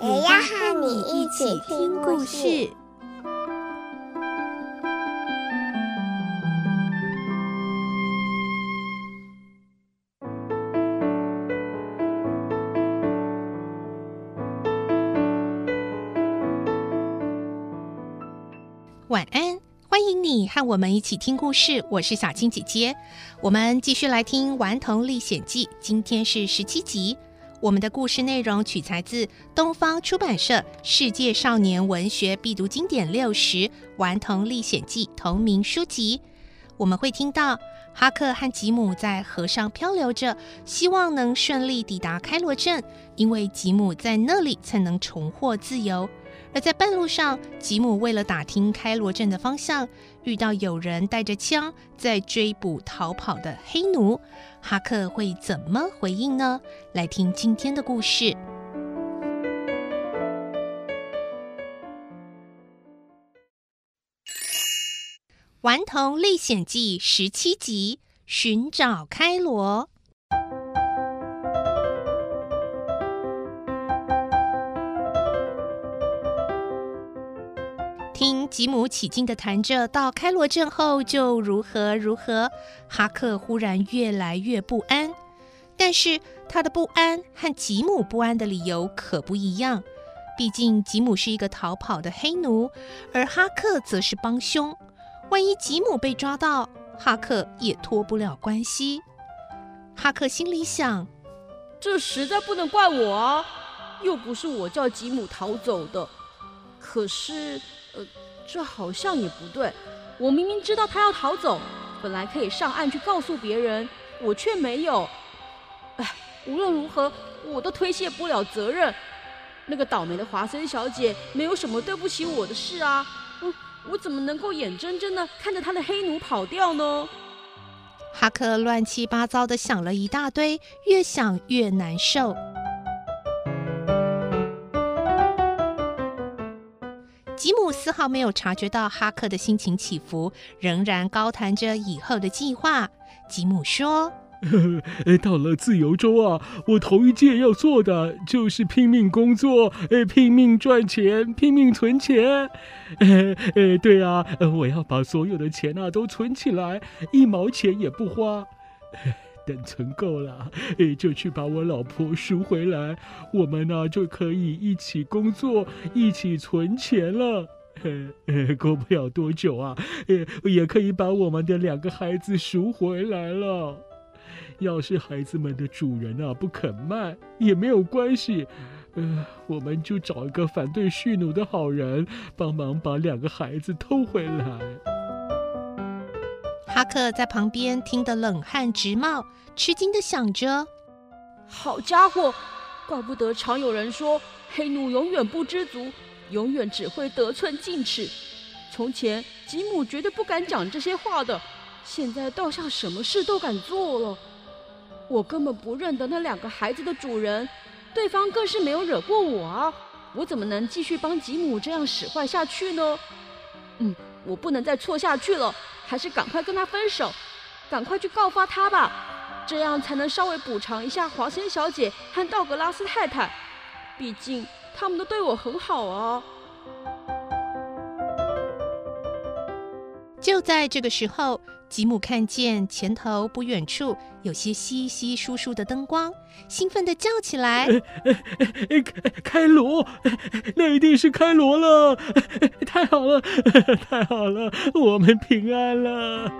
也要和你一起听故事。晚安，欢迎你和我们一起听故事。我是小青姐姐，我们继续来听《顽童历险记》，今天是十七集。我们的故事内容取材自东方出版社《世界少年文学必读经典六十·顽童历险记》同名书籍。我们会听到哈克和吉姆在河上漂流着，希望能顺利抵达开罗镇，因为吉姆在那里才能重获自由。而在半路上，吉姆为了打听开罗镇的方向，遇到有人带着枪在追捕逃跑的黑奴。哈克会怎么回应呢？来听今天的故事，《顽童历险记》十七集：寻找开罗。听吉姆起劲地谈着，到开罗镇后就如何如何。哈克忽然越来越不安，但是他的不安和吉姆不安的理由可不一样。毕竟吉姆是一个逃跑的黑奴，而哈克则是帮凶。万一吉姆被抓到，哈克也脱不了关系。哈克心里想：这实在不能怪我啊，又不是我叫吉姆逃走的。可是。这好像也不对。我明明知道他要逃走，本来可以上岸去告诉别人，我却没有。哎，无论如何，我都推卸不了责任。那个倒霉的华森小姐没有什么对不起我的事啊。嗯，我怎么能够眼睁睁地看着她的黑奴跑掉呢？哈克乱七八糟的想了一大堆，越想越难受。吉姆丝毫没有察觉到哈克的心情起伏，仍然高谈着以后的计划。吉姆说：“ 到了自由州啊，我头一件要做的就是拼命工作，拼命赚钱，拼命存钱。对啊，我要把所有的钱啊都存起来，一毛钱也不花。”等存够了，诶，就去把我老婆赎回来，我们呢就可以一起工作，一起存钱了。诶，过不了多久啊，诶，也可以把我们的两个孩子赎回来了。要是孩子们的主人啊不肯卖，也没有关系，呃，我们就找一个反对蓄奴的好人，帮忙把两个孩子偷回来。哈克在旁边听得冷汗直冒，吃惊地想着：“好家伙，怪不得常有人说黑奴永远不知足，永远只会得寸进尺。从前吉姆绝对不敢讲这些话的，现在倒像什么事都敢做了。我根本不认得那两个孩子的主人，对方更是没有惹过我啊！我怎么能继续帮吉姆这样使坏下去呢？嗯，我不能再错下去了。”还是赶快跟他分手，赶快去告发他吧，这样才能稍微补偿一下华森小姐和道格拉斯太太，毕竟他们都对我很好啊。就在这个时候，吉姆看见前头不远处有些稀稀疏疏的灯光，兴奋地叫起来：“开罗，那一定是开罗了！太好了，太好了，我们平安了！”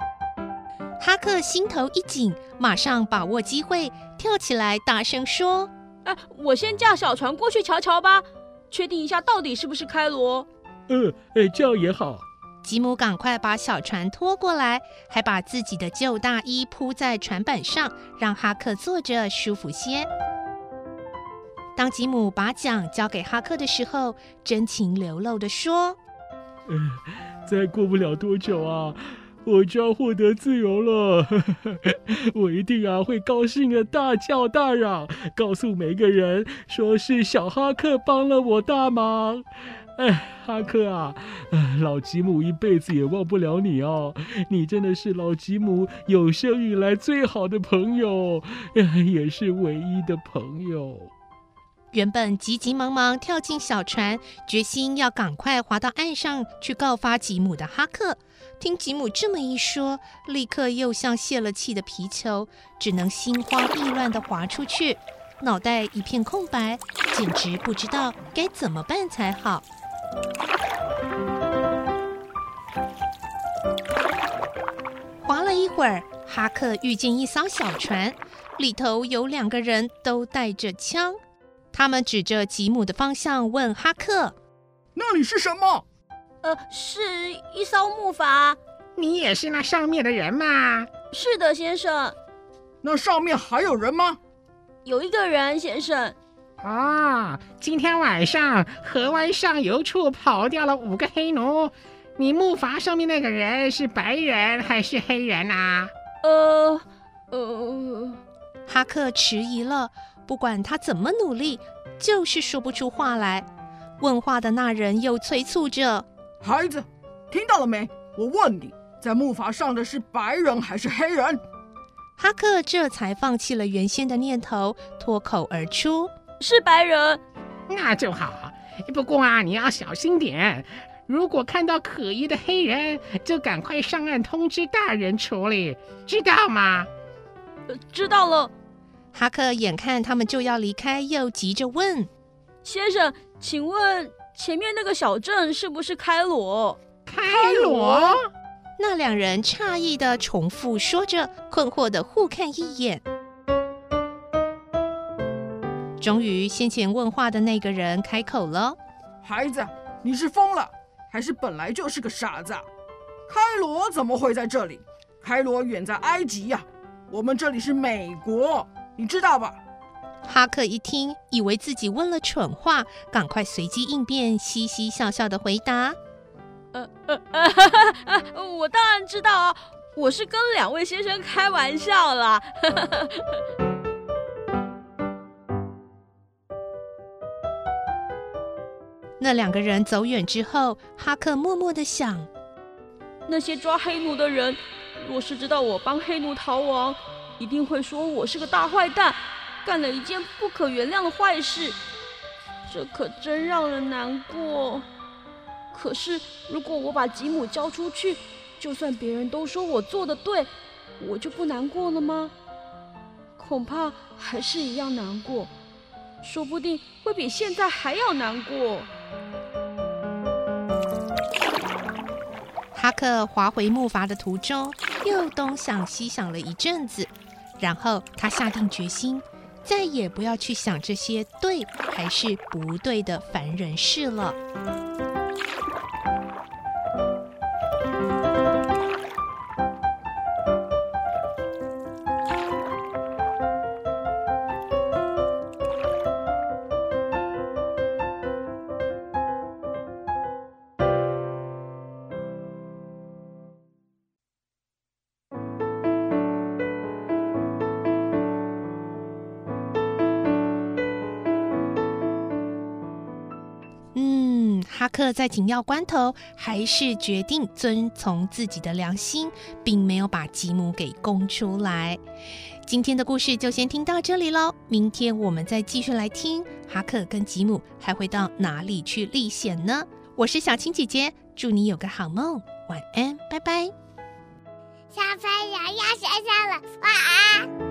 哈克心头一紧，马上把握机会跳起来，大声说：“啊，我先驾小船过去瞧瞧吧，确定一下到底是不是开罗。”“嗯，这样也好。”吉姆赶快把小船拖过来，还把自己的旧大衣铺在船板上，让哈克坐着舒服些。当吉姆把奖交给哈克的时候，真情流露地说：“，再过不了多久啊，我就要获得自由了。我一定啊会高兴的大叫大嚷，告诉每个人，说是小哈克帮了我大忙。哎，哈克啊，老吉姆一辈子也忘不了你哦。你真的是老吉姆有生以来最好的朋友，也是唯一的朋友。”原本急急忙忙跳进小船，决心要赶快划到岸上去告发吉姆的哈克，听吉姆这么一说，立刻又像泄了气的皮球，只能心慌意乱地划出去，脑袋一片空白，简直不知道该怎么办才好。划了一会儿，哈克遇见一艘小船，里头有两个人都带着枪。他们指着吉姆的方向问哈克：“那里是什么？”“呃，是一艘木筏。”“你也是那上面的人吗？”“是的，先生。”“那上面还有人吗？”“有一个人，先生。”“啊，今天晚上河湾上游处跑掉了五个黑奴。你木筏上面那个人是白人还是黑人啊？”“呃，呃。”哈克迟疑了。不管他怎么努力，就是说不出话来。问话的那人又催促着：“孩子，听到了没？我问你，在木筏上的是白人还是黑人？”哈克这才放弃了原先的念头，脱口而出：“是白人。”那就好。不过啊，你要小心点。如果看到可疑的黑人，就赶快上岸通知大人处理，知道吗？呃，知道了。哈克眼看他们就要离开，又急着问：“先生，请问前面那个小镇是不是开罗？”“开罗？”那两人诧异的重复说着，困惑的互看一眼。终于，先前问话的那个人开口了：“孩子，你是疯了，还是本来就是个傻子？开罗怎么会在这里？开罗远在埃及呀，我们这里是美国。”你知道吧？哈克一听，以为自己问了蠢话，赶快随机应变，嘻嘻笑笑的回答：“呃呃呃哈哈哈，我当然知道啊，我是跟两位先生开玩笑啦。”那两个人走远之后，哈克默默的想：那些抓黑奴的人，若是知道我帮黑奴逃亡，一定会说我是个大坏蛋，干了一件不可原谅的坏事，这可真让人难过。可是如果我把吉姆交出去，就算别人都说我做的对，我就不难过了吗？恐怕还是一样难过，说不定会比现在还要难过。哈克划回木筏的途中，又东想西想了一阵子。然后他下定决心，再也不要去想这些对还是不对的烦人事了。哈克在紧要关头还是决定遵从自己的良心，并没有把吉姆给供出来。今天的故事就先听到这里喽，明天我们再继续来听哈克跟吉姆还会到哪里去历险呢？我是小青姐姐，祝你有个好梦，晚安，拜拜。小朋友要睡觉了，晚安。